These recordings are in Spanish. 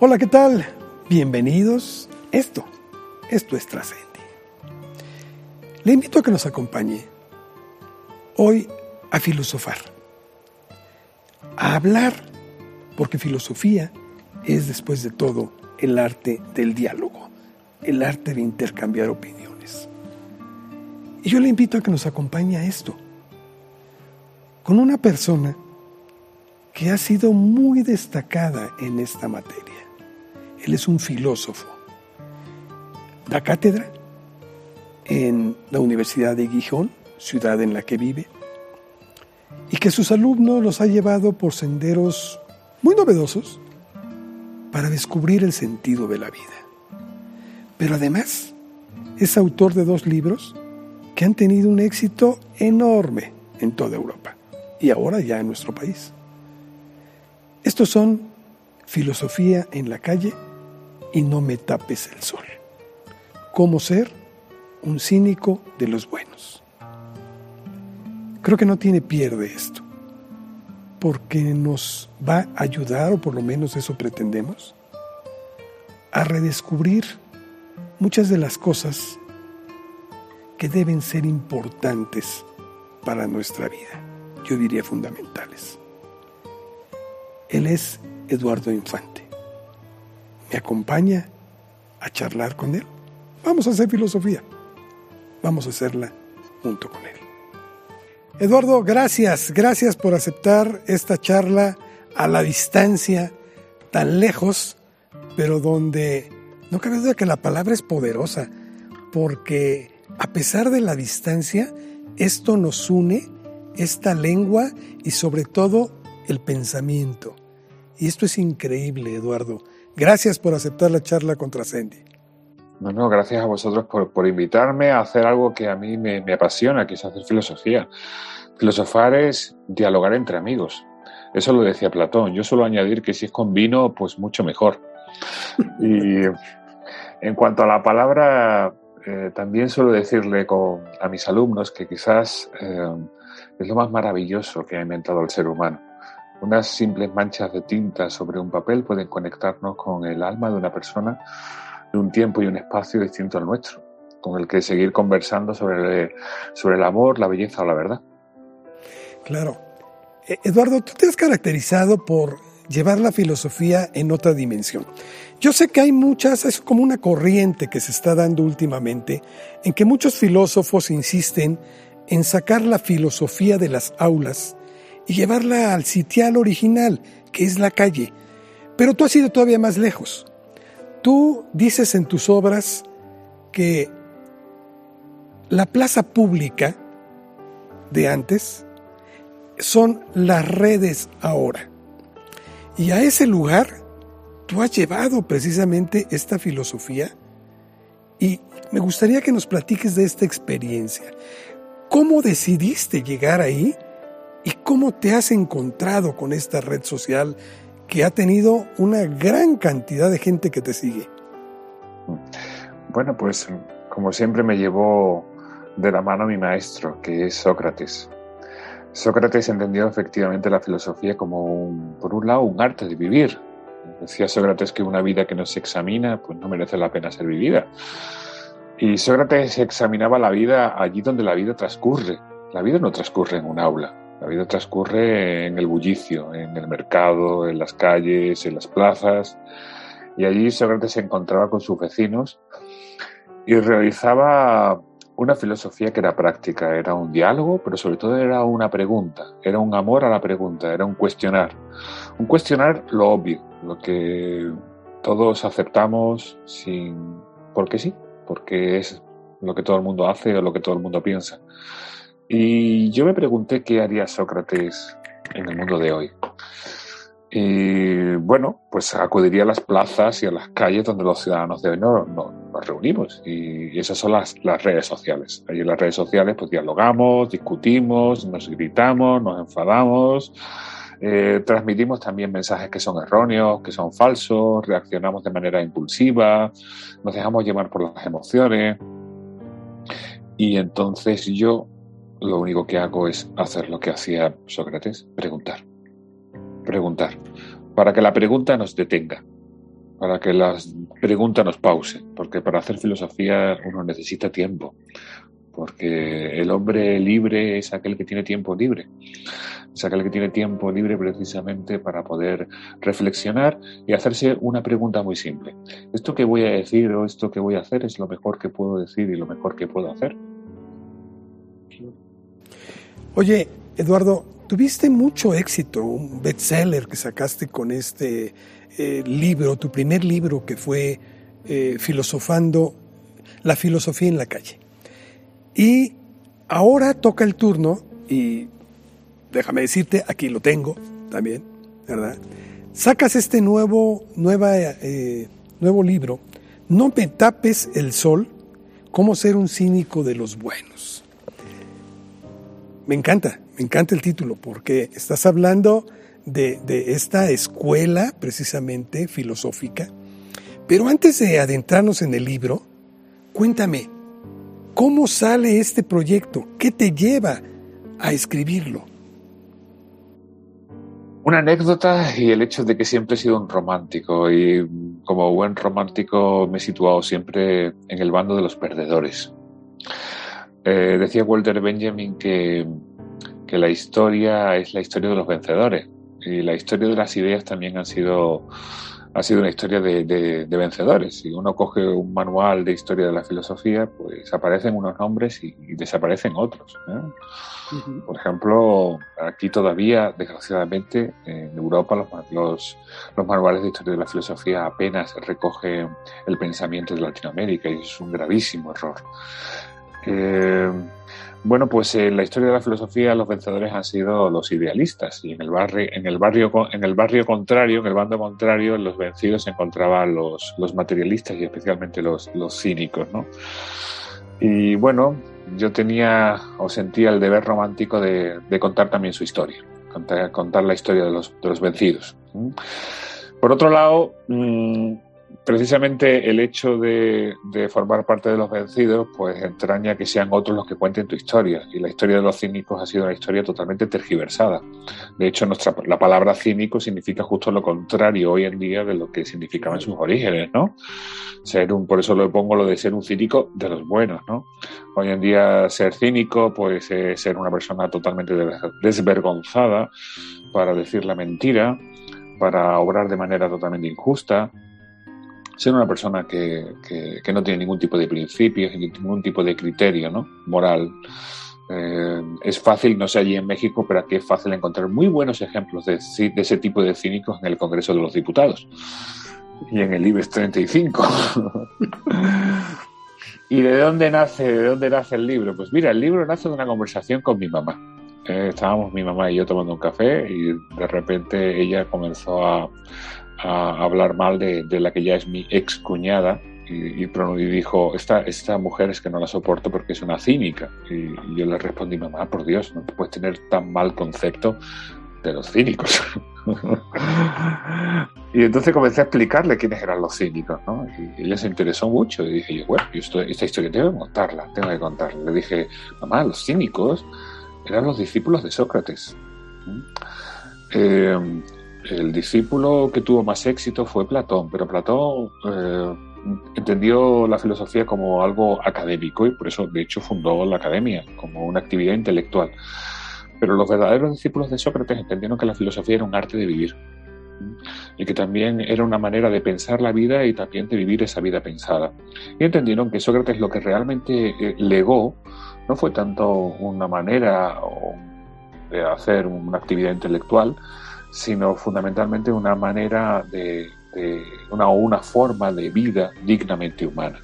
Hola, ¿qué tal? Bienvenidos. Esto, esto es Trascendi. Le invito a que nos acompañe hoy a filosofar, a hablar, porque filosofía es después de todo el arte del diálogo, el arte de intercambiar opiniones. Y yo le invito a que nos acompañe a esto, con una persona que ha sido muy destacada en esta materia. Él es un filósofo. Da cátedra en la Universidad de Gijón, ciudad en la que vive, y que sus alumnos los ha llevado por senderos muy novedosos para descubrir el sentido de la vida. Pero además es autor de dos libros que han tenido un éxito enorme en toda Europa y ahora ya en nuestro país. Estos son Filosofía en la calle y no me tapes el sol. Cómo ser un cínico de los buenos. Creo que no tiene pierde esto, porque nos va a ayudar, o por lo menos eso pretendemos, a redescubrir muchas de las cosas que deben ser importantes para nuestra vida, yo diría fundamentales. Él es Eduardo Infante me acompaña a charlar con él. Vamos a hacer filosofía. Vamos a hacerla junto con él. Eduardo, gracias, gracias por aceptar esta charla a la distancia, tan lejos, pero donde no cabe duda que la palabra es poderosa, porque a pesar de la distancia, esto nos une, esta lengua y sobre todo el pensamiento. Y esto es increíble, Eduardo. Gracias por aceptar la charla contra Sandy. No, no, gracias a vosotros por, invitarme a hacer algo que a mí me, apasiona, que es hacer filosofía. Filosofar es dialogar entre amigos. Eso lo decía Platón. Yo suelo añadir que si es con vino, pues mucho mejor. Y en cuanto a la palabra, eh, también suelo decirle a mis alumnos que quizás eh, es lo más maravilloso que ha inventado el ser humano. Unas simples manchas de tinta sobre un papel pueden conectarnos con el alma de una persona de un tiempo y un espacio distinto al nuestro, con el que seguir conversando sobre, sobre el amor, la belleza o la verdad. Claro. E, Eduardo, tú te has caracterizado por llevar la filosofía en otra dimensión. Yo sé que hay muchas, es como una corriente que se está dando últimamente, en que muchos filósofos insisten en sacar la filosofía de las aulas y llevarla al sitial original, que es la calle. Pero tú has ido todavía más lejos. Tú dices en tus obras que la plaza pública de antes son las redes ahora. Y a ese lugar tú has llevado precisamente esta filosofía y me gustaría que nos platiques de esta experiencia. ¿Cómo decidiste llegar ahí ¿Y cómo te has encontrado con esta red social que ha tenido una gran cantidad de gente que te sigue? Bueno, pues como siempre me llevó de la mano mi maestro, que es Sócrates. Sócrates entendió efectivamente la filosofía como, por un lado, un arte de vivir. Decía Sócrates que una vida que no se examina, pues no merece la pena ser vivida. Y Sócrates examinaba la vida allí donde la vida transcurre. La vida no transcurre en un aula, la vida transcurre en el bullicio, en el mercado, en las calles, en las plazas. Y allí Sócrates se encontraba con sus vecinos y realizaba una filosofía que era práctica, era un diálogo, pero sobre todo era una pregunta, era un amor a la pregunta, era un cuestionar. Un cuestionar lo obvio, lo que todos aceptamos sin porque sí, porque es lo que todo el mundo hace o lo que todo el mundo piensa. Y yo me pregunté qué haría Sócrates en el mundo de hoy. Y bueno, pues acudiría a las plazas y a las calles donde los ciudadanos de hoy nos, reunimos. Y, esas son las, las, redes sociales. Ahí en las redes sociales pues dialogamos, discutimos, nos gritamos, nos enfadamos, eh, transmitimos también mensajes que son erróneos, que son falsos, reaccionamos de manera impulsiva, nos dejamos llevar por las emociones. Y entonces yo lo único que hago es hacer lo que hacía Sócrates, preguntar. Preguntar. Para que la pregunta nos detenga. para que las preguntas nos pausen, porque para hacer filosofía uno necesita tiempo, porque el hombre libre es aquel que tiene tiempo libre, es aquel que tiene tiempo libre precisamente para poder reflexionar y hacerse una pregunta muy simple. ¿Esto que voy a decir o esto que voy a hacer es lo mejor que puedo decir y lo mejor que puedo hacer? Oye, Eduardo, tuviste mucho éxito, un bestseller que sacaste con este eh, libro, tu primer libro que fue eh, Filosofando la filosofía en la calle. Y ahora toca el turno, y déjame decirte, aquí lo tengo también, ¿verdad? Sacas este nuevo, nueva, eh, nuevo libro, No me tapes el sol, cómo ser un cínico de los buenos. Me encanta, me encanta el título, porque estás hablando de, de esta escuela precisamente filosófica. Pero antes de adentrarnos en el libro, cuéntame, ¿Cómo sale este proyecto? ¿Qué te lleva a escribirlo? Una anécdota y el hecho de que siempre he sido un romántico y como buen romántico me he situado siempre en el bando de los perdedores. Eh, decía Walter Benjamin que, que la historia es la historia de los vencedores y la historia de las ideas también han sido ha sido una historia de, vencedores. Si uno coge un manual de historia de la filosofía, pues aparecen unos nombres y, desaparecen otros. Por ejemplo, aquí todavía, desgraciadamente, en Europa los, los, manuales de historia de la filosofía apenas recogen el pensamiento de Latinoamérica y es un gravísimo error. Eh, bueno, pues en la historia de la filosofía los vencedores han sido los idealistas y en el barrio, en el barrio, en el barrio contrario, en el bando contrario, los vencidos se encontraban los, materialistas y especialmente los, cínicos, ¿no? Y bueno, yo tenía o sentía el deber romántico de, contar también su historia, contar, la historia de los, vencidos. Por otro lado, mmm, precisamente el hecho de, formar parte de los vencidos, pues entraña que sean otros los que cuenten tu historia. Y la historia de los cínicos ha sido una historia totalmente tergiversada. De hecho, nuestra, la palabra cínico significa justo lo contrario hoy en día de lo que significaba en sus orígenes, ¿no? Ser un, por eso lo pongo lo de ser un cínico de los buenos, ¿no? Hoy en día ser cínico, pues es ser una persona totalmente desvergonzada para decir la mentira, para obrar de manera totalmente injusta, ser una persona que, que, no tiene ningún tipo de principios, ningún tipo de criterio ¿no? moral. Eh, es fácil, no sé allí en México, pero aquí es fácil encontrar muy buenos ejemplos de, de, ese tipo de cínicos en el Congreso de los Diputados y en el IBEX 35. ¿Y de dónde nace, de dónde nace el libro? Pues mira, el libro nace de una conversación con mi mamá. Eh, estábamos mi mamá y yo tomando un café y de repente ella comenzó a, a hablar mal de, la que ya es mi ex cuñada y, y, dijo, esta, esta mujer es que no la soporto porque es una cínica. Y, yo le respondí, mamá, por Dios, no puedes tener tan mal concepto de los cínicos. y entonces comencé a explicarle quiénes eran los cínicos, ¿no? Y ella se interesó mucho y dije, bueno, esta historia tengo que contarla, tengo que contarla. Le dije, mamá, los cínicos eran los discípulos de Sócrates. Eh, el discípulo que tuvo más éxito fue Platón, pero Platón eh, entendió la filosofía como algo académico y por eso, de hecho, fundó la academia como una actividad intelectual. Pero los verdaderos discípulos de Sócrates entendieron que la filosofía era un arte de vivir y que también era una manera de pensar la vida y también de vivir esa vida pensada. Y entendieron que Sócrates lo que realmente eh, legó no fue tanto una manera de hacer una actividad intelectual, sino fundamentalmente una manera de, una, una forma de vida dignamente humana.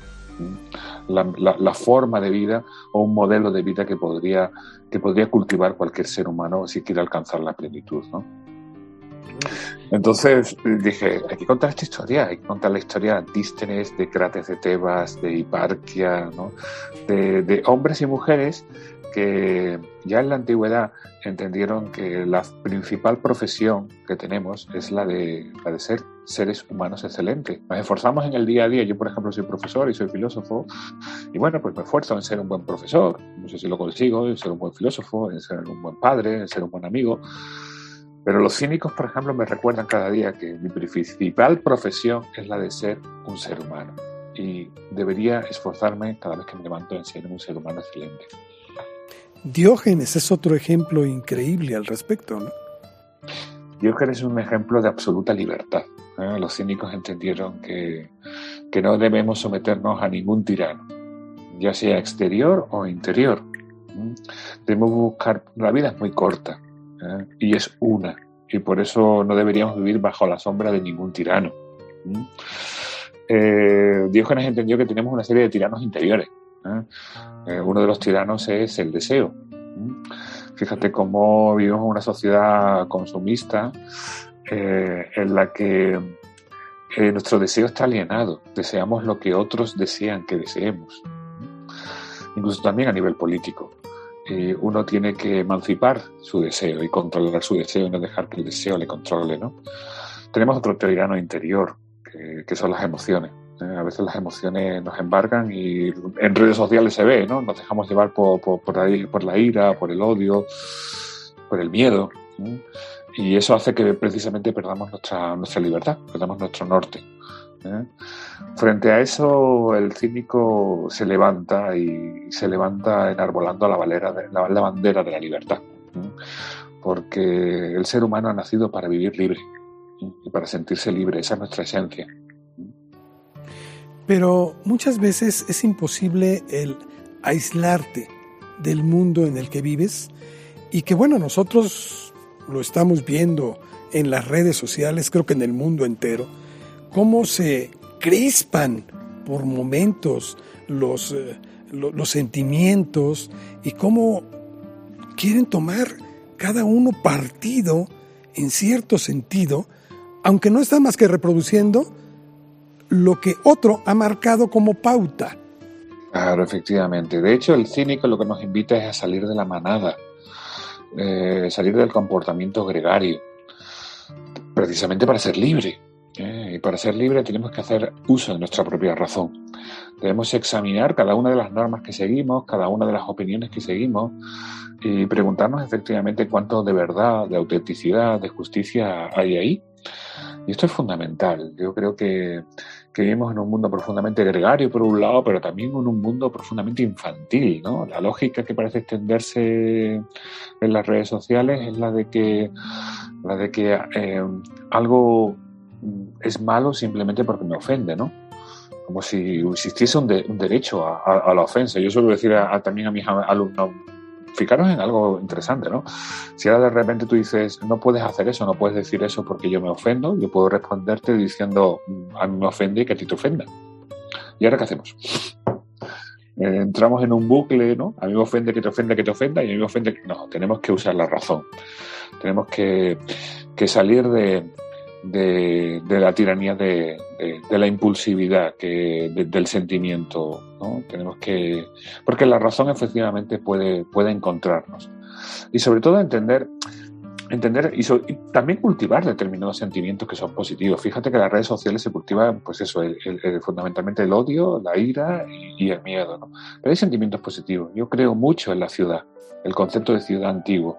La, forma de vida o un modelo de vida que podría, que podría cultivar cualquier ser humano si quiere alcanzar la plenitud. ¿no? Entonces dije, hay que contar esta historia, hay que contar la historia de Antístenes, de Crates de Tebas, de Hiparquia, ¿no? de, de hombres y mujeres que ya en la antigüedad entendieron que la principal profesión que tenemos es la de, la de ser seres humanos excelentes. Nos esforzamos en el día a día. Yo, por ejemplo, soy profesor y soy filósofo. Y bueno, pues me esfuerzo en ser un buen profesor. No sé si lo consigo, en ser un buen filósofo, en ser un buen padre, en ser un buen amigo. Pero los cínicos, por ejemplo, me recuerdan cada día que mi principal profesión es la de ser un ser humano. Y debería esforzarme cada vez que me levanto en ser un ser humano excelente. Diógenes es otro ejemplo increíble al respecto, ¿no? Diógenes es un ejemplo de absoluta libertad. ¿eh? Los cínicos entendieron que, que no debemos someternos a ningún tirano, ya sea exterior o interior. Debemos buscar, la vida es muy corta ¿eh? y es una, y por eso no deberíamos vivir bajo la sombra de ningún tirano. Eh, Diógenes entendió que tenemos una serie de tiranos interiores. ¿Eh? uno de los tiranos es el deseo. Fíjate cómo vivimos en una sociedad consumista en la que nuestro deseo está alienado. Deseamos lo que otros desean que deseemos. Incluso también a nivel político. Eh, uno tiene que emancipar su deseo y controlar su deseo y no dejar que el deseo le controle, ¿no? Tenemos otro tirano interior, que, son las emociones. ¿Eh? A veces las emociones nos embargan y en redes sociales se ve, ¿no? Nos dejamos llevar por, por, por, la, ira, por el odio, por el miedo. Y eso hace que precisamente perdamos nuestra, nuestra libertad, perdamos nuestro norte. ¿eh? Frente a eso, el cínico se levanta y se levanta enarbolando la, la, bandera de la libertad, porque el ser humano ha nacido para vivir libre y para sentirse libre, esa es nuestra esencia. Pero muchas veces es imposible el aislarte del mundo en el que vives y que bueno, nosotros lo estamos viendo en las redes sociales, creo que en el mundo entero, cómo se crispan por momentos los, eh, los sentimientos y cómo quieren tomar cada uno partido en cierto sentido, aunque no está más que reproduciendo lo que otro ha marcado como pauta. Claro, efectivamente. De hecho, el cínico lo que nos invita es a salir de la manada, eh, salir del comportamiento gregario, precisamente para ser libre. Eh, y para ser libre tenemos que hacer uso de nuestra propia razón. Debemos examinar cada una de las normas que seguimos, cada una de las opiniones que seguimos y preguntarnos efectivamente cuánto de verdad, de autenticidad, de justicia hay ahí. Y esto es fundamental. Yo creo que, vivimos en un mundo profundamente gregario por un lado, pero también en un mundo profundamente infantil. ¿no? La lógica que parece extenderse en las redes sociales es la de que, la de que eh, algo es malo simplemente porque me ofende, ¿no? Como si existiese un, derecho a, la ofensa. Yo suelo decir también a mis alumnos, fijaros en algo interesante, ¿no? Si ahora de repente tú dices, no puedes hacer eso, no puedes decir eso porque yo me ofendo, yo puedo responderte diciendo, a mí me ofende y que a ti te ofenda. ¿Y ahora qué hacemos? Eh, entramos en un bucle, ¿no? A mí me ofende que te ofenda, que te ofenda, y a mí me ofende que... No, tenemos que usar la razón. Tenemos que salir de, de, la tiranía de, la impulsividad, que, del sentimiento. ¿no? Tenemos que. Porque la razón efectivamente puede, puede encontrarnos. Y sobre todo entender. Entender y, también cultivar determinados sentimientos que son positivos. Fíjate que en las redes sociales se cultivan, pues eso, fundamentalmente el odio, la ira y, el miedo. ¿no? Pero hay sentimientos positivos. Yo creo mucho en la ciudad, el concepto de ciudad antiguo.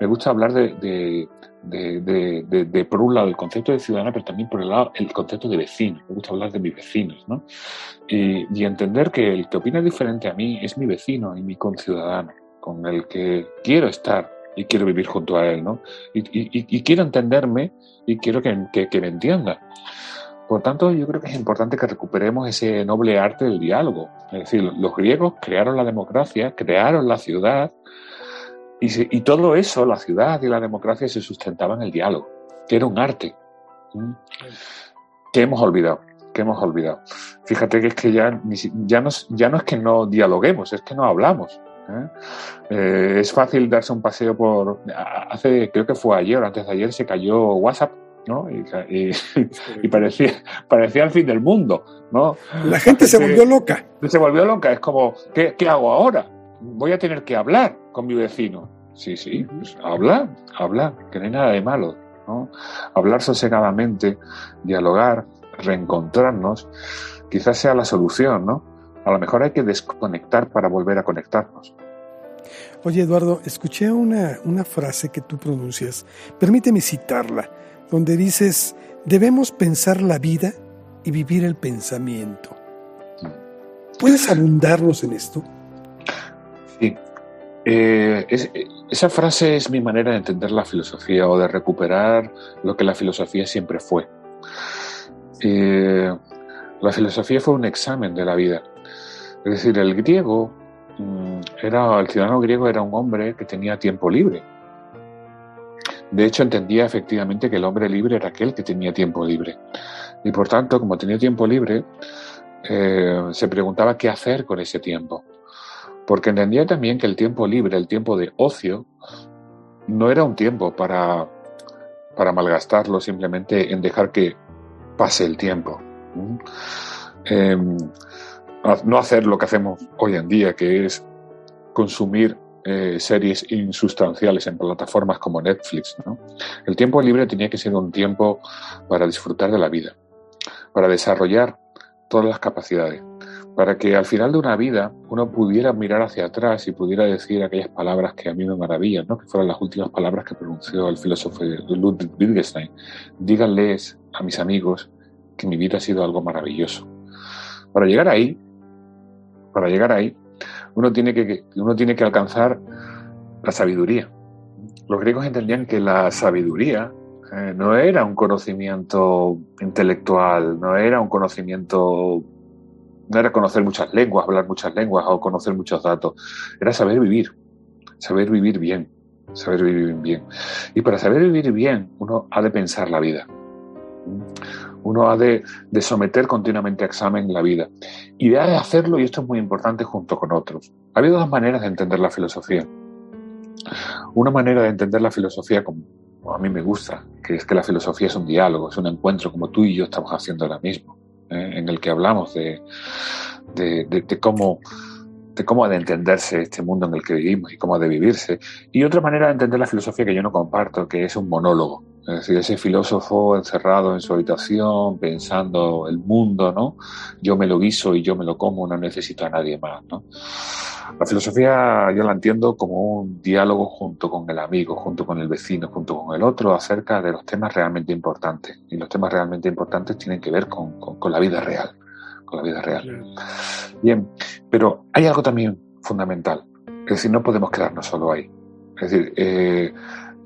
Me gusta hablar de, de, de, por un lado el concepto de ciudadano, pero también por el lado el concepto de vecino. Me gusta hablar de mis vecinos, ¿no? Y, entender que el que opina diferente a mí es mi vecino y mi conciudadano, con el que quiero estar y quiero vivir junto a él, ¿no? Y, quiero entenderme y quiero que, que, me entienda. Por tanto, yo creo que es importante que recuperemos ese noble arte del diálogo. Es decir, los griegos crearon la democracia, crearon la ciudad, y, todo eso, la ciudad y la democracia, se sustentaban en el diálogo, que era un arte, que hemos olvidado, que hemos olvidado. Fíjate que es que ya, ya, no, ya no es que no dialoguemos, es que no hablamos. ¿Eh? Eh, es fácil darse un paseo por... Hace, creo que fue ayer o antes de ayer, se cayó WhatsApp ¿no? Y, parecía, parecía el fin del mundo, ¿no? La gente se volvió loca. Se volvió loca, es como, ¿qué, ¿qué, hago ahora? Voy a tener que hablar con mi vecino. Sí, sí, pues hablar, hablar, que no hay nada de malo, ¿no? Hablar sosegadamente, dialogar, reencontrarnos, quizás sea la solución, ¿no? A lo mejor hay que desconectar para volver a conectarnos. Oye, Eduardo, escuché una, una frase que tú pronuncias, permíteme citarla, donde dices, debemos pensar la vida y vivir el pensamiento. ¿Puedes abundarnos en esto? Sí. Eh, esa frase es mi manera de entender la filosofía o de recuperar lo que la filosofía siempre fue. Eh, la filosofía fue un examen de la vida. Es decir, el griego mm, era, el ciudadano griego era un hombre que tenía tiempo libre. De hecho, entendía efectivamente que el hombre libre era aquel que tenía tiempo libre. Y por tanto, como tenía tiempo libre, eh, se preguntaba qué hacer con ese tiempo. Porque entendía también que el tiempo libre, el tiempo de ocio, no era un tiempo para, para malgastarlo simplemente en dejar que pase el tiempo. Em, no hacer lo que hacemos hoy en día, que es consumir eh, series insustanciales en plataformas como Netflix. El tiempo libre tenía que ser un tiempo para disfrutar de la vida, para desarrollar todas las capacidades, para que al final de una vida uno pudiera mirar hacia atrás y pudiera decir aquellas palabras que a mí me maravillan, ¿no? que fueron las últimas palabras que pronunció el filósofo Ludwig Wittgenstein. Díganles a mis amigos que mi vida ha sido algo maravilloso. Para llegar ahí, para llegar ahí, uno tiene que, uno tiene que alcanzar la sabiduría. Los griegos entendían que la sabiduría eh, no era un conocimiento intelectual, no era un conocimiento, no era conocer muchas lenguas, hablar muchas lenguas o conocer muchos datos, era saber vivir, saber vivir bien, saber vivir bien. Y para saber vivir bien, uno ha de pensar la vida. Uno ha de, someter continuamente a examen la vida. Y de hacerlo, y esto es muy importante, junto con otros. Ha habido dos maneras de entender la filosofía. Una manera de entender la filosofía como a mí me gusta, que es que la filosofía es un diálogo, es un encuentro como tú y yo estamos haciendo ahora mismo, ¿eh? en el que hablamos de, de, cómo de cómo ha de entenderse este mundo en el que vivimos y cómo ha de vivirse. Y otra manera de entender la filosofía que yo no comparto, que es un monólogo. Es decir, ese filósofo encerrado en su habitación, pensando el mundo, ¿no? Yo me lo guiso y yo me lo como, no necesito a nadie más, ¿no? La filosofía yo la entiendo como un diálogo junto con el amigo, junto con el vecino, junto con el otro, acerca de los temas realmente importantes. Y los temas realmente importantes tienen que ver con, con, la vida real, con la vida real. Bien, pero hay algo también fundamental. Es decir, no podemos quedarnos solo ahí. Es decir, eh,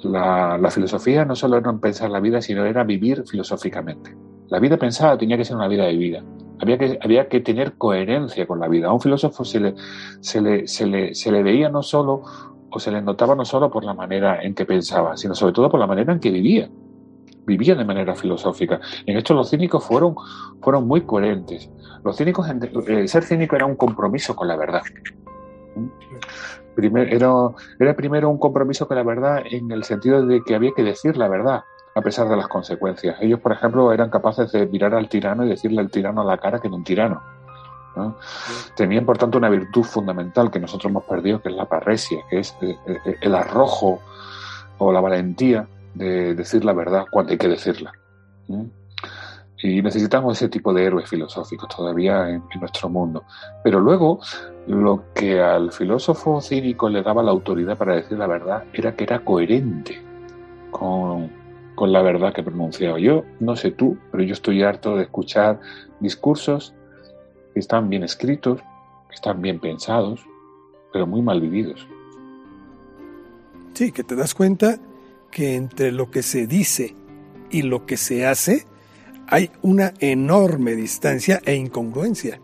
la, filosofía no solo era pensar la vida, sino era vivir filosóficamente. La vida pensada tenía que ser una vida vivida. Había que, había que tener coherencia con la vida. A un filósofo se le, se, le, se, le, se le veía no solo, o se le notaba no solo por la manera en que pensaba, sino sobre todo por la manera en que vivía. Vivía de manera filosófica. En esto los cínicos fueron, fueron muy coherentes. Los cínicos, eh, ser cínico era un compromiso con la verdad era, era primero un compromiso con la verdad en el sentido de que había que decir la verdad a pesar de las consecuencias. Ellos, por ejemplo, eran capaces de mirar al tirano y decirle al tirano a la cara que era un tirano. Tenían, por tanto, una virtud fundamental que nosotros hemos perdido, que es la parresia, que es eh, eh, el arrojo o la valentía de decir la verdad cuando hay que decirla. Y necesitamos ese tipo de héroes filosóficos todavía en, nuestro mundo. Pero luego, lo que al filósofo cínico le daba la autoridad para decir la verdad era que era coherente con, con la verdad que pronunciaba. Yo no sé tú, pero yo estoy harto de escuchar discursos que están bien escritos, que están bien pensados, pero muy mal vividos. Sí, que te das cuenta que entre lo que se dice y lo que se hace, hay una enorme distancia e incongruencia.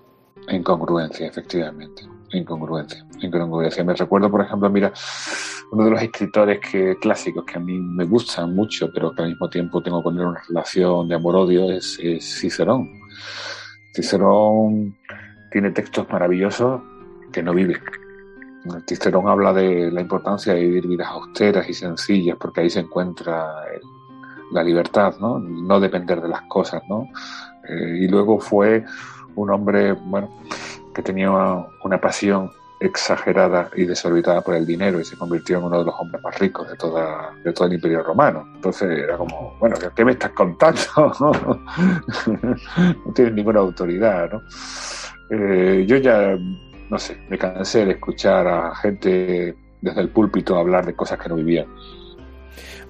Incongruencia, efectivamente. Incongruencia. Incongruencia. Me recuerdo, por ejemplo, mira, uno de los escritores que, clásicos que a mí me gustan mucho, pero que al mismo tiempo tengo con él una relación de amor-odio, es, Cicerón. Cicerón tiene textos maravillosos que no vive. Cicerón habla de la importancia de vivir vidas austeras y sencillas, porque ahí se encuentra el, la libertad, ¿no? No depender de las cosas, ¿no? Eh, y luego fue un hombre, bueno, que tenía una, pasión exagerada y desorbitada por el dinero y se convirtió en uno de los hombres más ricos de toda de todo el imperio romano. Entonces era como, bueno, ¿qué me estás contando? no tienes ninguna autoridad, ¿no? Eh, yo ya, no sé, me cansé de escuchar a gente desde el púlpito hablar de cosas que no vivían.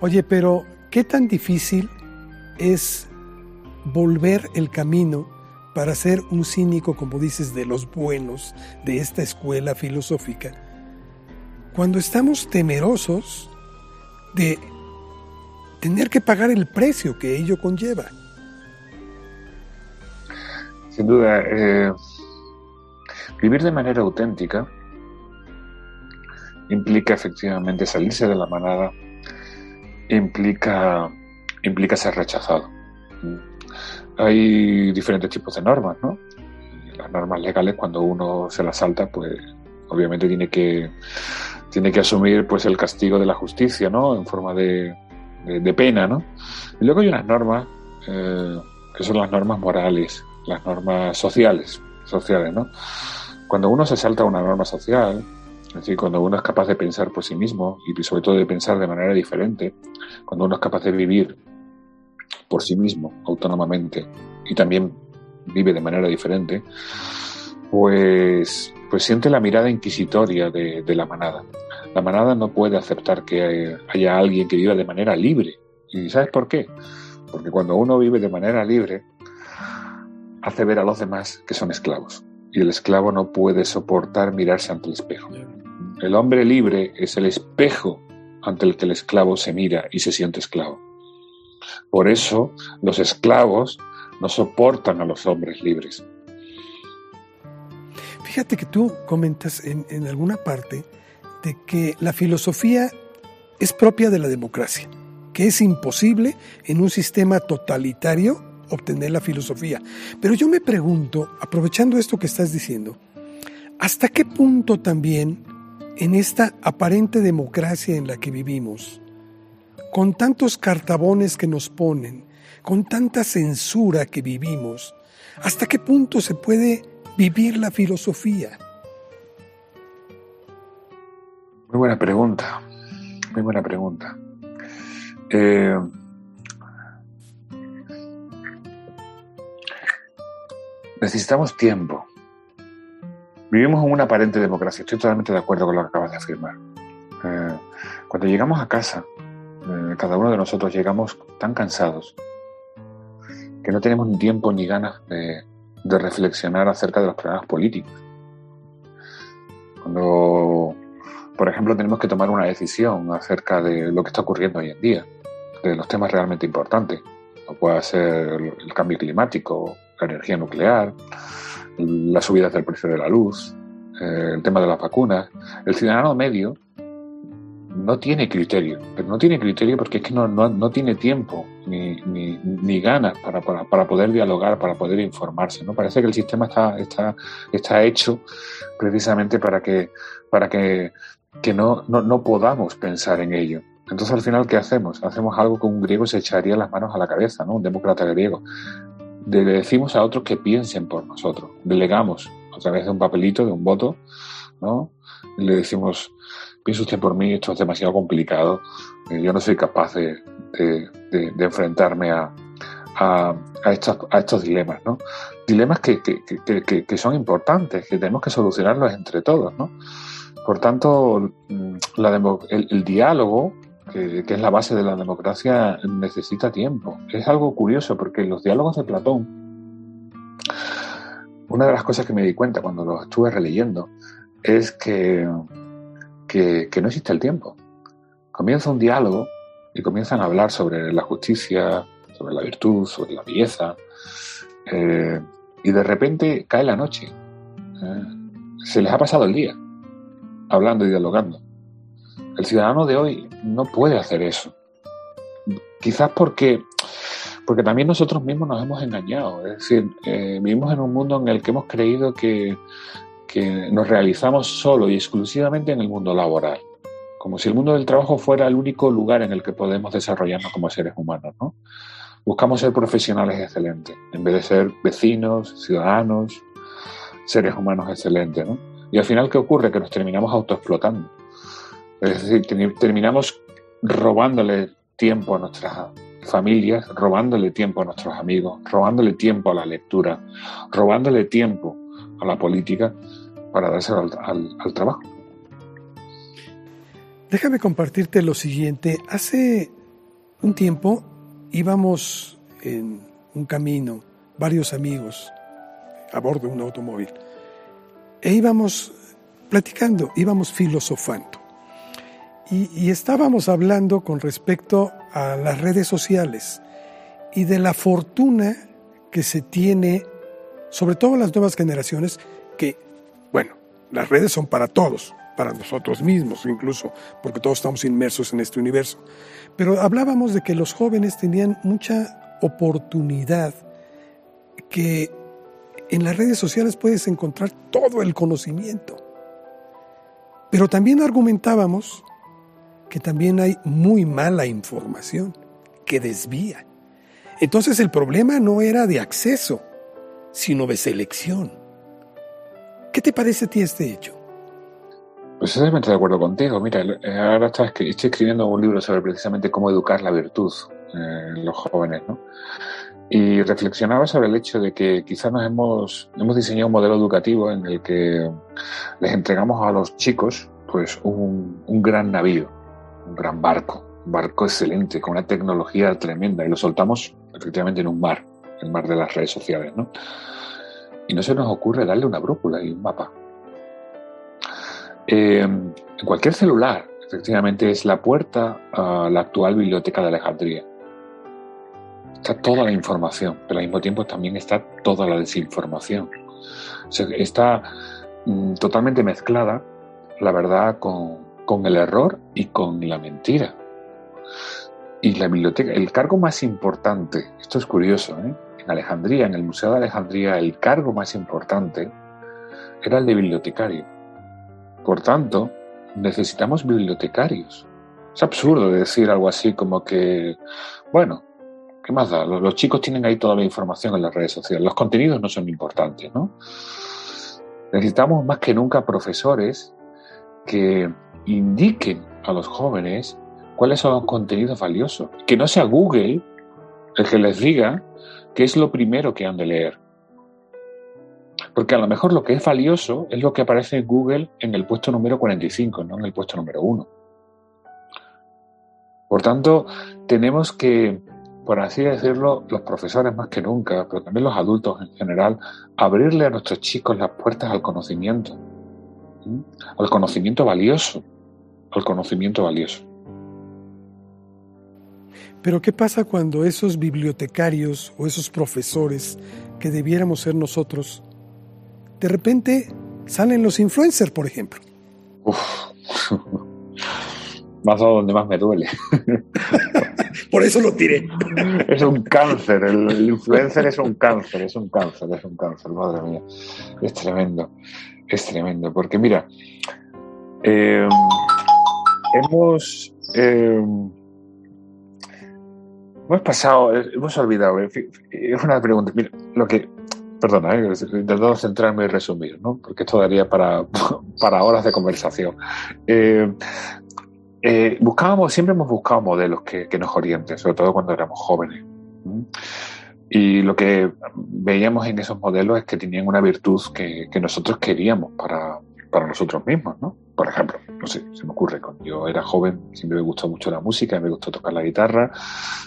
Oye, pero ¿qué tan difícil es volver el camino para ser un cínico, como dices, de los buenos de esta escuela filosófica, cuando estamos temerosos de tener que pagar el precio que ello conlleva? Sin duda, eh, vivir de manera auténtica implica efectivamente salirse de la manada, implica, implica ser rechazado. Hay diferentes tipos de normas, ¿no? Las normas legales, cuando uno se las salta, pues obviamente tiene que, tiene que asumir pues el castigo de la justicia, ¿no? En forma de, de, pena, ¿no? Y luego hay unas normas eh, que son las normas morales, las normas sociales, sociales, ¿no? Cuando uno se salta una norma social, es decir, cuando uno es capaz de pensar por sí mismo y sobre todo de pensar de manera diferente, cuando uno es capaz de vivir por sí mismo, autónomamente, y también vive de manera diferente, pues, pues siente la mirada inquisitoria de, de la manada. La manada no puede aceptar que haya alguien que viva de manera libre. ¿Y sabes por qué? Porque cuando uno vive de manera libre, hace ver a los demás que son esclavos. Y el esclavo no puede soportar mirarse ante el espejo. El hombre libre es el espejo ante el que el esclavo se mira y se siente esclavo. Por eso los esclavos no soportan a los hombres libres. Fíjate que tú comentas en, alguna parte de que la filosofía es propia de la democracia, que es imposible en un sistema totalitario obtener la filosofía. Pero yo me pregunto, aprovechando esto que estás diciendo, ¿hasta qué punto también en esta aparente democracia en la que vivimos, con tantos cartabones que nos ponen, con tanta censura que vivimos, ¿hasta qué punto se puede vivir la filosofía? Muy buena pregunta, muy buena pregunta. Eh, necesitamos tiempo Vivimos en una aparente democracia, estoy totalmente de acuerdo con lo que acabas de afirmar. Eh, cuando llegamos a casa, eh, cada uno de nosotros llegamos tan cansados que no tenemos ni tiempo ni ganas de, reflexionar acerca de los problemas políticos. Cuando, por ejemplo, tenemos que tomar una decisión acerca de lo que está ocurriendo hoy en día, de los temas realmente importantes, como puede ser el cambio climático, la energía nuclear, las subidas del precio de la luz, eh, el tema de las vacunas. El ciudadano medio no tiene criterio, pero no tiene criterio porque es que no, no, tiene tiempo ni, ni, ni ganas para, para, para, poder dialogar, para poder informarse. ¿no? Parece que el sistema está, está, está hecho precisamente para que, para que, que no, no, no podamos pensar en ello. Entonces, al final, ¿qué hacemos? Hacemos algo que un griego se echaría las manos a la cabeza, ¿no? Un demócrata griego le decimos a otros que piensen por nosotros. Delegamos a través de un papelito, de un voto, ¿no? le decimos, piensa usted por mí, esto es demasiado complicado, eh, yo no soy capaz de, de, enfrentarme a, a, estos, a estos dilemas, ¿no? Dilemas que, que, que, que, son importantes, que tenemos que solucionarlos entre todos, ¿no? Por tanto, mm, la el diálogo que, es la base de la democracia, necesita tiempo. Es algo curioso porque los diálogos de Platón, una de las cosas que me di cuenta cuando los estuve releyendo es que, que, no existe el tiempo. Comienza un diálogo y comienzan a hablar sobre la justicia, sobre la virtud, sobre la belleza, eh, y de repente cae la noche. Eh, se les ha pasado el día hablando y dialogando. El ciudadano de hoy no puede hacer eso. Quizás porque, porque también nosotros mismos nos hemos engañado. Es decir, eh, vivimos en un mundo en el que hemos creído que, que nos realizamos solo y exclusivamente en el mundo laboral. Como si el mundo del trabajo fuera el único lugar en el que podemos desarrollarnos como seres humanos, ¿no? Buscamos ser profesionales excelentes, en vez de ser vecinos, ciudadanos, seres humanos excelentes, ¿no? Y al final, ¿qué ocurre? Que nos terminamos autoexplotando. Es decir, terminamos robándole tiempo a nuestras familias, robándole tiempo a nuestros amigos, robándole tiempo a la lectura, robándole tiempo a la política para dárselo al, trabajo. Déjame compartirte lo siguiente. Hace un tiempo íbamos en un camino, varios amigos, a bordo de un automóvil, e íbamos platicando, íbamos filosofando. Y, estábamos hablando con respecto a las redes sociales y de la fortuna que se tiene, sobre todo las nuevas generaciones, que, bueno, las redes son para todos, para nosotros mismos incluso, porque todos estamos inmersos en este universo. Pero hablábamos de que los jóvenes tenían mucha oportunidad, que en las redes sociales puedes encontrar todo el conocimiento. Pero también argumentábamos que también hay muy mala información que desvía. Entonces el problema no era de acceso, sino de selección. ¿Qué te parece a ti este hecho? Pues totalmente de acuerdo contigo. Mira, eh, ahora estoy escribiendo un libro sobre precisamente cómo educar la virtud en los jóvenes, ¿no? Y reflexionaba sobre el hecho de que quizás nos hemos, hemos diseñado un modelo educativo en el que les entregamos a los chicos pues un, un gran navío, un gran barco, un barco excelente, con una tecnología tremenda, y lo soltamos efectivamente en un mar, el mar de las redes sociales, ¿no? Y no se nos ocurre darle una brújula y un mapa. Eh, en cualquier celular, efectivamente, es la puerta a la actual biblioteca de Alejandría. Está toda la información, pero al mismo tiempo también está toda la desinformación. está mm, totalmente mezclada la verdad con, con el error y con la mentira. Y la biblioteca, el cargo más importante, esto es curioso, ¿eh? en Alejandría, en el Museo de Alejandría, el cargo más importante era el de bibliotecario. Por tanto, necesitamos bibliotecarios. Es absurdo decir algo así como que, bueno, ¿qué más da? Los, chicos tienen ahí toda la información en las redes sociales. Los contenidos no son importantes, ¿no? Necesitamos más que nunca profesores que indiquen a los jóvenes cuáles son los contenidos valiosos. Que no sea Google el que les diga qué es lo primero que han de leer. Porque a lo mejor lo que es valioso es lo que aparece en Google en el puesto número 45, no en el puesto número 1. Por tanto, tenemos que, por así decirlo, los profesores más que nunca, pero también los adultos en general, abrirle a nuestros chicos las puertas al conocimiento, al conocimiento valioso, al conocimiento valioso. Pero ¿qué pasa cuando esos bibliotecarios o esos profesores que debiéramos ser nosotros de repente salen los influencers, por ejemplo. Uf. Más a donde más me duele. por eso lo tiré. es un cáncer, el, influencer es un cáncer, es un cáncer, es un cáncer, madre mía. Es tremendo, es tremendo. Porque mira, em, hemos, em, hemos pasado, hemos olvidado, es una pregunta, mira, lo que perdona, eh, intentando centrarme y resumir, ¿no? porque esto daría para, para horas de conversación. Eh, eh, buscábamos, siempre hemos buscado modelos que, nos orienten, sobre todo cuando éramos jóvenes. Y lo que veíamos en esos modelos es que tenían una virtud que, nosotros queríamos para, para, nosotros mismos, ¿no? Por ejemplo, no sé, se me ocurre, cuando yo era joven siempre me gustó mucho la música, me gustó tocar la guitarra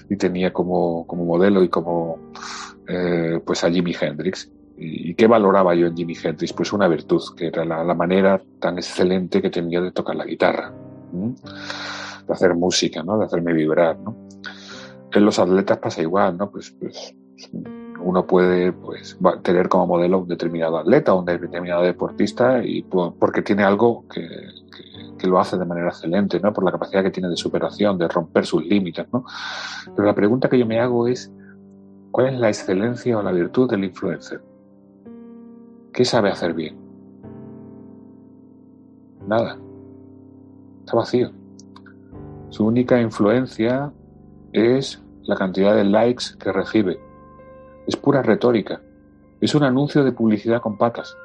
y tenía como, como modelo y como eh, pues a Jimi Hendrix. ¿Y qué valoraba yo en Jimi Hendrix? Pues una virtud, que era la, manera tan excelente que tenía de tocar la guitarra, de hacer música, ¿no? de hacerme vibrar. ¿no? En los atletas pasa igual, ¿no? Pues, pues uno puede pues, tener como modelo un determinado atleta o un determinado deportista y porque tiene algo que, que, lo hace de manera excelente, ¿no? por la capacidad que tiene de superación, de romper sus límites. ¿no? Pero la pregunta que yo me hago es, ¿Cuál es la excelencia o la virtud del influencer? ¿Qué sabe hacer bien? Nada. Está vacío. Su única influencia es la cantidad de likes que recibe. Es pura retórica. Es un anuncio de publicidad con patas.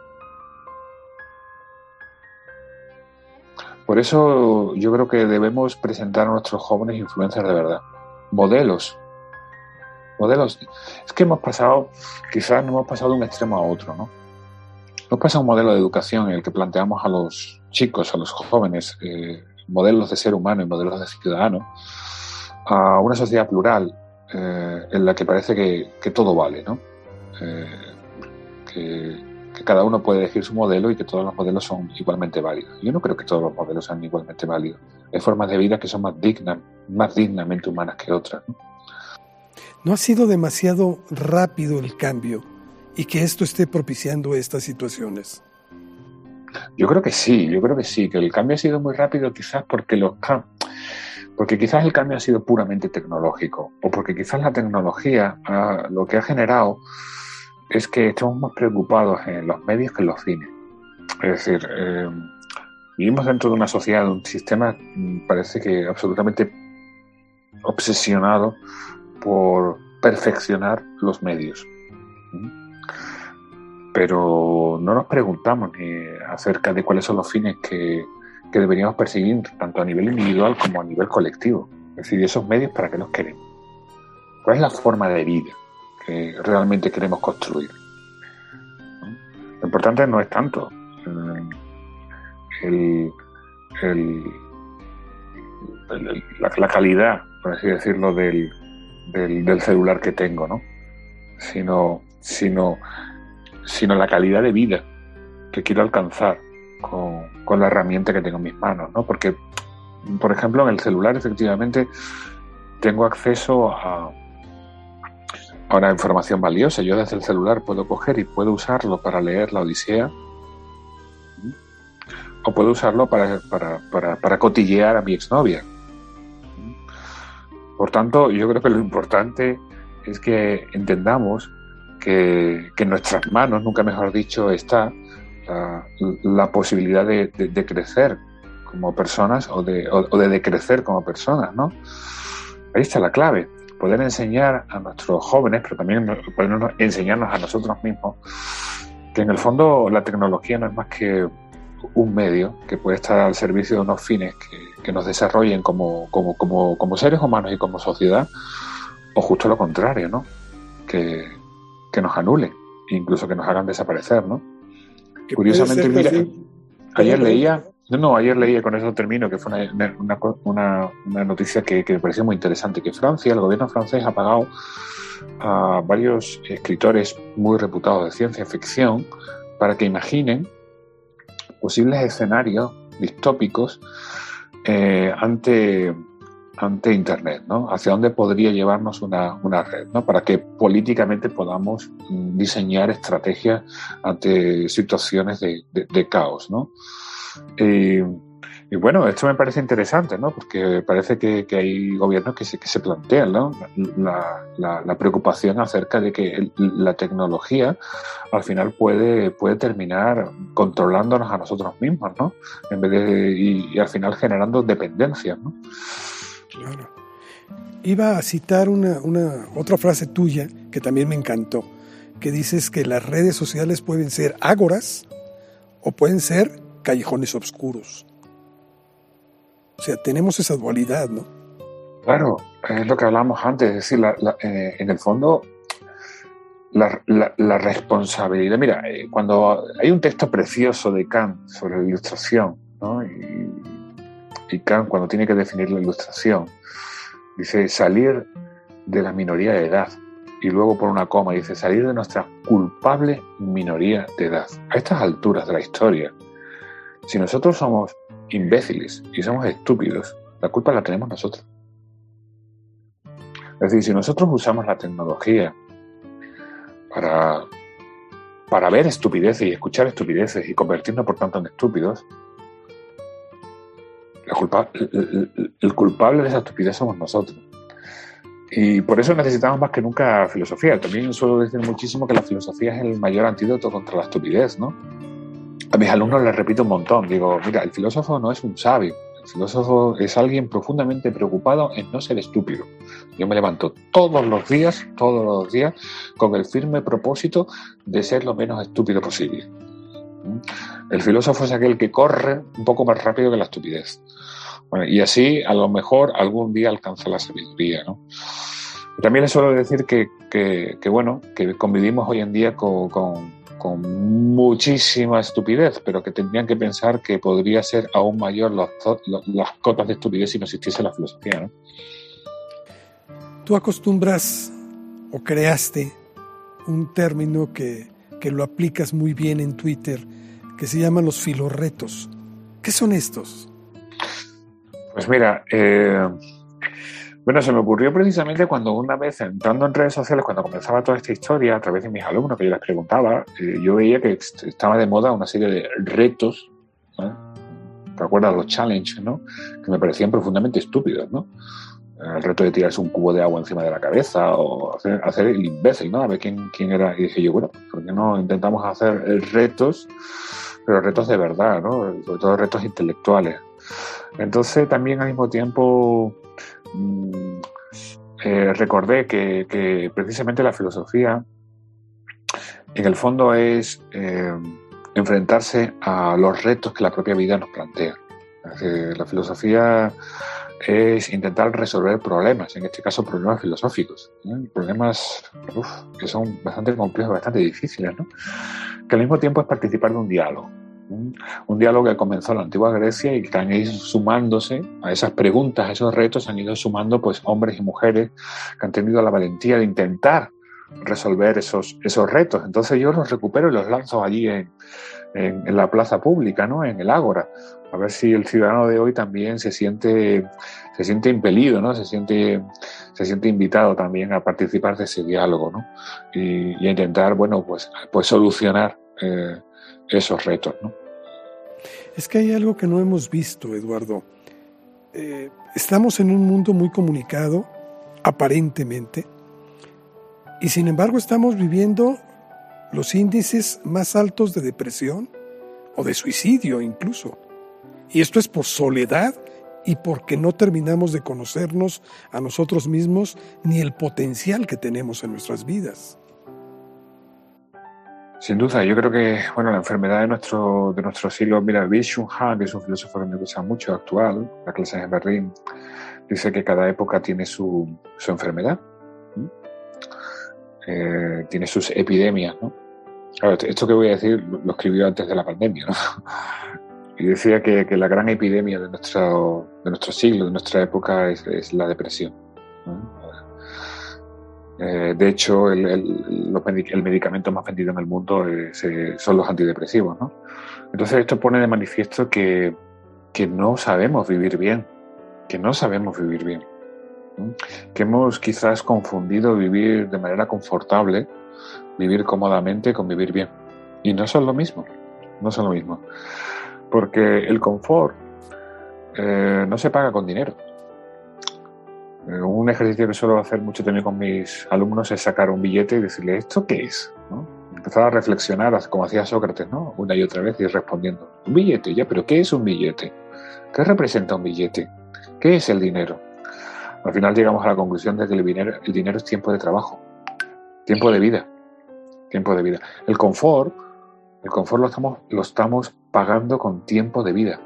Por eso yo creo que debemos presentar a nuestros jóvenes influencers de verdad. Modelos modelos. Es que hemos pasado, quizás no hemos pasado de un extremo a otro, ¿no? Hemos pasado un modelo de educación en el que planteamos a los chicos, a los jóvenes, eh, modelos de ser humano y modelos de ciudadano a una sociedad plural eh, en la que parece que, todo vale, ¿no? Eh, que, cada uno puede elegir su modelo y que todos los modelos son igualmente válidos. Yo no creo que todos los modelos sean igualmente válidos. Hay formas de vida que son más dignas, más dignamente humanas que otras. ¿no? ¿No ha sido demasiado rápido el cambio y que esto esté propiciando estas situaciones? Yo creo que sí, yo creo que sí, que el cambio ha sido muy rápido quizás porque los porque quizás el cambio ha sido puramente tecnológico o porque quizás la tecnología lo que ha generado es que estamos más preocupados en los medios que en los fines. Es decir, eh, vivimos dentro de una sociedad, de un sistema, mm, parece que absolutamente obsesionado por perfeccionar los medios. Pero no nos preguntamos ni acerca de cuáles son los fines que, deberíamos perseguir, tanto a nivel individual como a nivel colectivo. Es decir, esos medios, ¿para qué los queremos? ¿Cuál es la forma de vida que realmente queremos construir? Lo importante no es tanto eh, la, calidad, por así decirlo, del, celular que tengo, ¿no? Sino la calidad de vida que quiero alcanzar con, con la herramienta que tengo en mis manos, ¿no? Porque, por ejemplo, en el celular efectivamente tengo acceso a, a una información valiosa. Yo desde el celular puedo coger y puedo usarlo para leer la Odisea o puedo usarlo para, para, para, cotillear a mi exnovia. Por tanto, yo creo que lo importante es que entendamos que, en nuestras manos, nunca mejor dicho, está la, posibilidad de, crecer como personas o de, o, de decrecer como personas, ¿no? Ahí está la clave, poder enseñar a nuestros jóvenes, pero también enseñarnos a nosotros mismos, que en el fondo la tecnología no es más que un medio que puede estar al servicio de unos fines que, nos desarrollen como, seres humanos y como sociedad, o justo lo contrario, ¿no? Que, nos anulen, incluso que nos hagan desaparecer, ¿no? Curiosamente, mira, ayer leía, no, no, ayer leía, con eso termino, que fue una, una, noticia que, que, me pareció muy interesante, que Francia, el gobierno francés ha pagado a varios escritores muy reputados de ciencia ficción para que imaginen posibles escenarios distópicos eh, ante, ante Internet, ¿no? Hacia dónde podría llevarnos una, red, ¿no? Para que políticamente podamos mm, diseñar estrategias ante situaciones de, caos, ¿no? Y bueno, esto me parece interesante, ¿no? Porque parece que, hay gobiernos que se, que se plantean ¿no? la, preocupación acerca de que la tecnología al final puede, puede terminar controlándonos a nosotros mismos, ¿no? En vez de, y, al final generando dependencias, ¿no? Claro. Iba a citar una, otra frase tuya que también me encantó, que dices que las redes sociales pueden ser ágoras o pueden ser callejones oscuros. O sea, tenemos esa dualidad, ¿no? Claro, es lo que hablamos antes, es decir, eh, en el fondo la, responsabilidad. Mira, eh, cuando hay un texto precioso de Kant sobre la ilustración, ¿no? Kant cuando tiene que definir la ilustración, dice salir de la minoría de edad. Y luego por una coma dice salir de nuestra culpable minoría de edad. A estas alturas de la historia, si nosotros somos imbéciles y somos estúpidos, la culpa la tenemos nosotros. Es decir, si nosotros usamos la tecnología para, para ver estupideces y escuchar estupideces y convertirnos por tanto en estúpidos, culpa, el, culpable de esa estupidez somos nosotros. Y por eso necesitamos más que nunca filosofía. También suelo decir muchísimo que la filosofía es el mayor antídoto contra la estupidez, ¿no? a mis alumnos les repito un montón, digo, mira, el filósofo no es un sabio, el filósofo es alguien profundamente preocupado en no ser estúpido. Yo me levanto todos los días, todos los días, con el firme propósito de ser lo menos estúpido posible. ¿Mm? El filósofo es aquel que corre un poco más rápido que la estupidez. y así, a lo mejor, algún día alcanza la sabiduría. También les suelo decir que, bueno, que convivimos hoy en día con muchísima estupidez, pero que tendrían que pensar que podría ser aún mayor las cotas de estupidez si no existiese la filosofía. Tú acostumbras o creaste un término que, que lo aplicas muy bien en Twitter, que se llaman los filorretos. ¿Qué son estos? Pues mira, eh, bueno, se me ocurrió precisamente cuando una vez entrando en redes sociales, cuando comenzaba toda esta historia, a través de mis alumnos que yo les preguntaba, eh, yo veía que estaba de moda una serie de retos, ¿te acuerdas? Los challenges, ¿no? Que me parecían profundamente estúpidos, ¿no? El reto de tirarse un cubo de agua encima de la cabeza o hacer, el imbécil, ¿no? A ver quién, quién era. Y dije yo, bueno, ¿por qué no intentamos hacer retos, pero retos de verdad, ¿no? Sobre todo retos intelectuales. Entonces también al mismo tiempo Mm, eh, recordé que, precisamente la filosofía en el fondo es eh, enfrentarse a los retos que la propia vida nos plantea. la filosofía es intentar resolver problemas, en este caso problemas filosóficos, problemas que son bastante complejos, bastante difíciles, que al mismo tiempo es participar de un diálogo un diálogo que comenzó en la antigua Grecia y que han ido sumándose a esas preguntas, a esos retos, han ido sumando pues hombres y mujeres que han tenido la valentía de intentar resolver esos, esos retos. Entonces yo los recupero y los lanzo allí en, en, la plaza pública, ¿no? en el ágora, a ver si el ciudadano de hoy también se siente, se siente impelido, ¿no? se, siente, se siente invitado también a participar de ese diálogo ¿no? y, a intentar bueno, pues, pues solucionar eh, esos retos. Es que hay algo que no hemos visto, Eduardo. Eh, estamos en un mundo muy comunicado, aparentemente, y sin embargo estamos viviendo los índices más altos de depresión o de suicidio incluso. Y esto es por soledad y porque no terminamos de conocernos a nosotros mismos ni el potencial que tenemos en nuestras vidas. Sin duda, yo creo que bueno, la enfermedad de nuestro, de nuestro siglo, mira, Byung Han, que es un filósofo que me gusta mucho, actual, la clase de Berlín, dice que cada época tiene su, su enfermedad, eh, tiene sus epidemias. ¿no? Claro, esto que voy a decir lo escribió antes de la pandemia, ¿no? y decía que, que, la gran epidemia de nuestro, de nuestro siglo, de nuestra época, es, es la depresión. ¿no? Eh, de hecho, el, el, medicamento más vendido en el mundo eh, son los antidepresivos. ¿no? Entonces esto pone de manifiesto que, que, no sabemos vivir bien, que no sabemos vivir bien, que hemos quizás confundido vivir de manera confortable, vivir cómodamente con vivir bien. Y no son lo mismo, no son lo mismo. Porque el confort eh, no se paga con dinero. Eh, un ejercicio que suelo hacer mucho también con mis alumnos es sacar un billete y decirle, ¿esto qué es? Empezar a reflexionar, como hacía Sócrates, ¿no? Una y otra vez y respondiendo, un billete, ya, pero ¿qué es un billete? ¿Qué representa un billete? ¿Qué es el dinero? Al final llegamos a la conclusión de que el dinero, el dinero es tiempo de trabajo, tiempo de vida, tiempo de vida. El confort, el confort lo estamos, lo estamos pagando con tiempo de vida,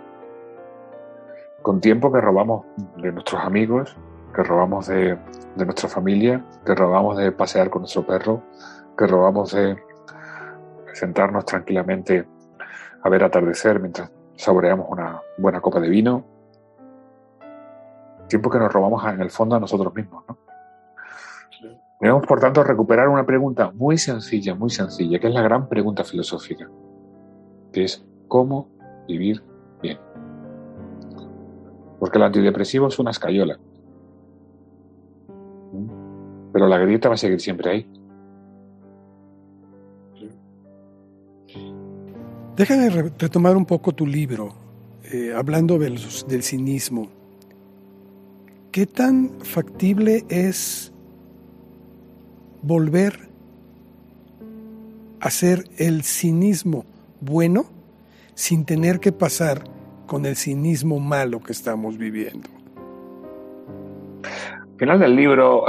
con tiempo que robamos de nuestros amigos, que robamos de, nuestra familia, que robamos de pasear con nuestro perro, que robamos de sentarnos tranquilamente a ver atardecer mientras saboreamos una buena copa de vino. Tiempo que nos robamos en el fondo a nosotros mismos. ¿no? Debemos, por tanto, recuperar una pregunta muy sencilla, muy sencilla, que es la gran pregunta filosófica, que es ¿cómo vivir bien? Porque el antidepresivo es una escayola, pero la grieta va a seguir siempre ahí. Déjame retomar un poco tu libro, eh, hablando del, del cinismo. ¿Qué tan factible es volver a hacer el cinismo bueno sin tener que pasar con el cinismo malo que estamos viviendo? final del libro,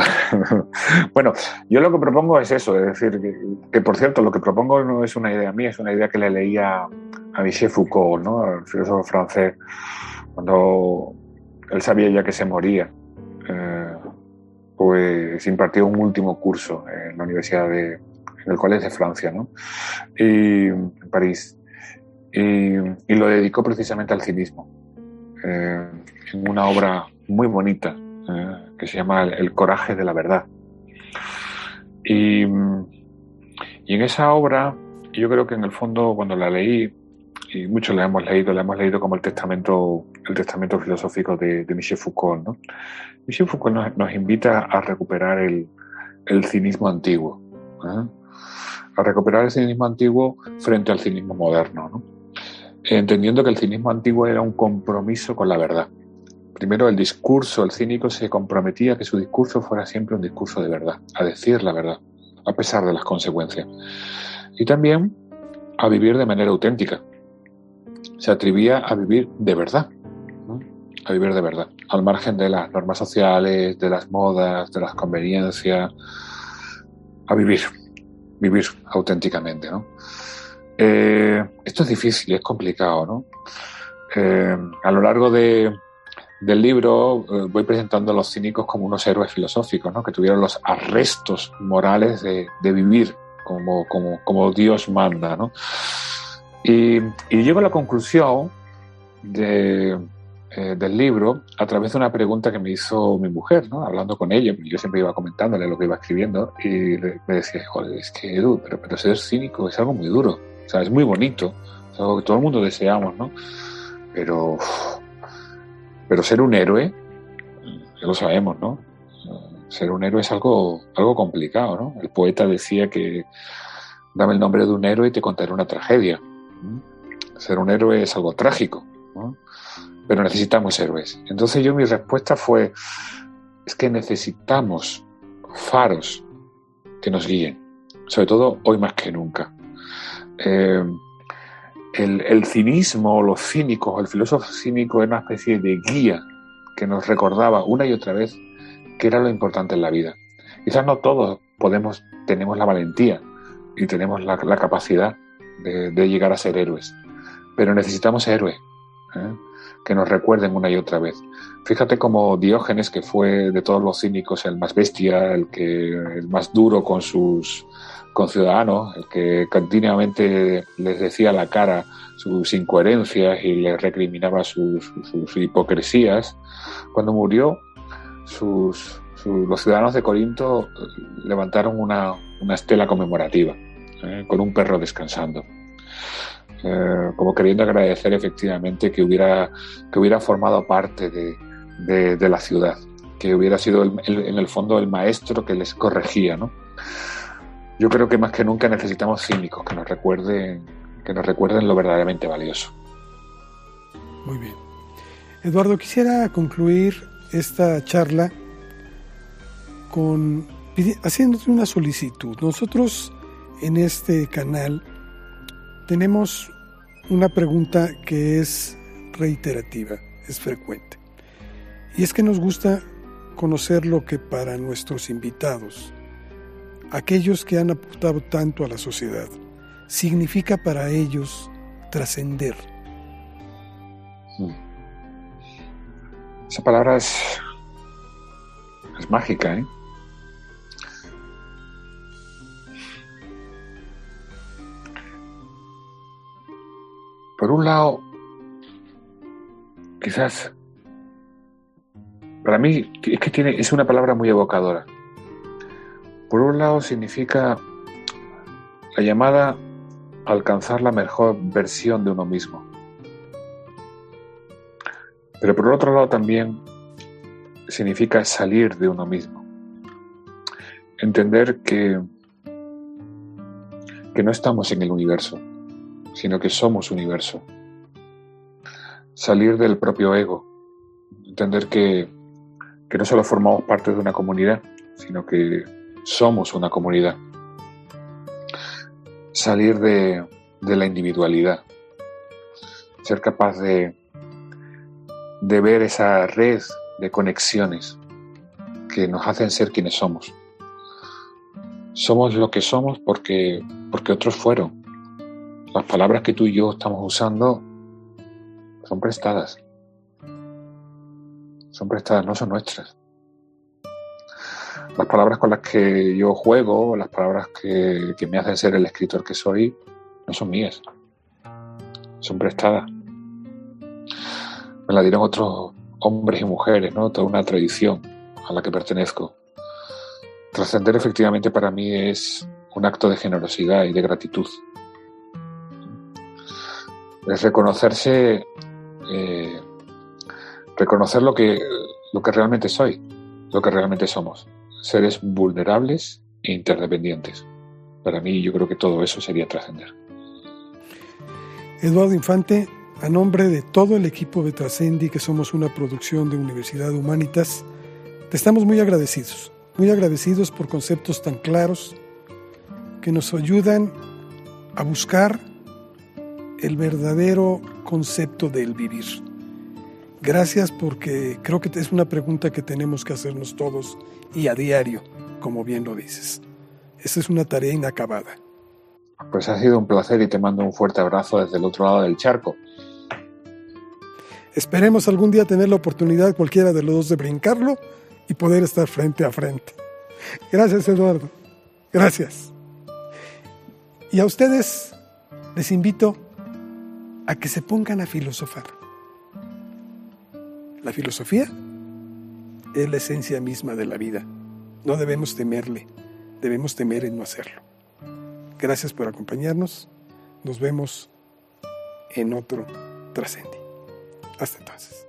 bueno, yo lo que propongo es eso, es decir, que, por cierto, lo que propongo no es una idea mía, es una idea que le leía a Michel Foucault, ¿no? el filósofo francés, cuando él sabía ya que se moría, pues impartió un último curso en la Universidad de, en el Collège de Francia, ¿no? Y, en París. Y, lo dedicó precisamente al cinismo, eh, en una obra muy bonita eh, que se llama El coraje de la verdad. Y, y en esa obra, yo creo que en el fondo cuando la leí, y muchos la hemos leído, la hemos leído como el testamento, el testamento filosófico de, Michel Foucault. ¿no? Michel Foucault nos, invita a recuperar el, cinismo antiguo, ¿eh? a recuperar el cinismo antiguo frente al cinismo moderno, ¿no? entendiendo que el cinismo antiguo era un compromiso con la verdad. Primero, el discurso, el cínico se comprometía a que su discurso fuera siempre un discurso de verdad, a decir la verdad, a pesar de las consecuencias. Y también a vivir de manera auténtica. Se atrevía a vivir de verdad, a vivir de verdad, al margen de las normas sociales, de las modas, de las conveniencias, a vivir, vivir auténticamente. ¿no? Eh, esto es difícil, es complicado. ¿no? Eh, a lo largo de, del libro eh, voy presentando a los cínicos como unos héroes filosóficos, ¿no? que tuvieron los arrestos morales de, vivir como, como, como, Dios manda. ¿no? Y, llego a la conclusión de, eh, del libro a través de una pregunta que me hizo mi mujer, ¿no? hablando con ella, yo siempre iba comentándole lo que iba escribiendo y me decía, joder, es que Edu, pero, pero ser cínico es algo muy duro, o sea, es muy bonito, es algo que todo el mundo deseamos, ¿no? Pero... Pero ser un héroe, ya lo sabemos, ¿no? Ser un héroe es algo, algo complicado, ¿no? El poeta decía que dame el nombre de un héroe y te contaré una tragedia. Ser un héroe es algo trágico, ¿no? Pero necesitamos héroes. Entonces yo mi respuesta fue, es que necesitamos faros que nos guíen, sobre todo hoy más que nunca. Eh, el, cinismo, los cínicos, el filósofo cínico era una especie de guía que nos recordaba una y otra vez que era lo importante en la vida. Quizás no todos podemos, tenemos la valentía y tenemos la, capacidad de, llegar a ser héroes, pero necesitamos héroes ¿eh? que nos recuerden una y otra vez. Fíjate como Diógenes, que fue de todos los cínicos el más bestia, el que el más duro con sus con Ciudadanos, el que continuamente les decía a la cara sus incoherencias y les recriminaba sus, hipocresías, cuando murió, sus, los ciudadanos de Corinto levantaron una, estela conmemorativa, ¿eh? con un perro descansando. Eh, como queriendo agradecer efectivamente que hubiera, que hubiera formado parte de, de, la ciudad, que hubiera sido en el fondo el maestro que les corregía, ¿no? Yo creo que más que nunca necesitamos cínicos que nos recuerden, que nos recuerden lo verdaderamente valioso. Muy bien. Eduardo, quisiera concluir esta charla con haciéndote una solicitud. Nosotros en este canal tenemos una pregunta que es reiterativa, es frecuente. Y es que nos gusta conocer lo que para nuestros invitados aquellos que han aportado tanto a la sociedad, significa para ellos trascender. Hmm. Esa palabra es, es mágica, ¿eh? Por un lado, quizás, para mí es que tiene, es una palabra muy evocadora. Por un lado significa la llamada a alcanzar la mejor versión de uno mismo. Pero por otro lado también significa salir de uno mismo. Entender que, que no estamos en el universo, sino que somos universo. Salir del propio ego. Entender que, que no solo formamos parte de una comunidad, sino que somos una comunidad. Salir de, la individualidad. Ser capaz de, de ver esa red de conexiones que nos hacen ser quienes somos. Somos lo que somos porque, porque otros fueron. Las palabras que tú y yo estamos usando son prestadas. Son prestadas, no son nuestras. las palabras con las que yo juego, las palabras que, que me hacen ser el escritor que soy, no son mías, son prestadas. Me la dieron otros hombres y mujeres, ¿no? Toda una tradición a la que pertenezco. Trascender efectivamente para mí es un acto de generosidad y de gratitud. Es reconocerse, eh, reconocer lo que, lo que realmente soy, lo que realmente somos. Seres vulnerables e interdependientes. Para mí yo creo que todo eso sería trascender. Eduardo Infante, a nombre de todo el equipo de Trascendi, que somos una producción de Universidad Humanitas, te estamos muy agradecidos, muy agradecidos por conceptos tan claros que nos ayudan a buscar el verdadero concepto del vivir. Gracias porque creo que es una pregunta que tenemos que hacernos todos y a diario, como bien lo dices. Esa es una tarea inacabada. Pues ha sido un placer y te mando un fuerte abrazo desde el otro lado del charco. Esperemos algún día tener la oportunidad cualquiera de los dos de brincarlo y poder estar frente a frente. Gracias Eduardo. Gracias. Y a ustedes les invito a que se pongan a filosofar. La filosofía es la esencia misma de la vida. No debemos temerle, debemos temer en no hacerlo. Gracias por acompañarnos. Nos vemos en otro trascendi. Hasta entonces.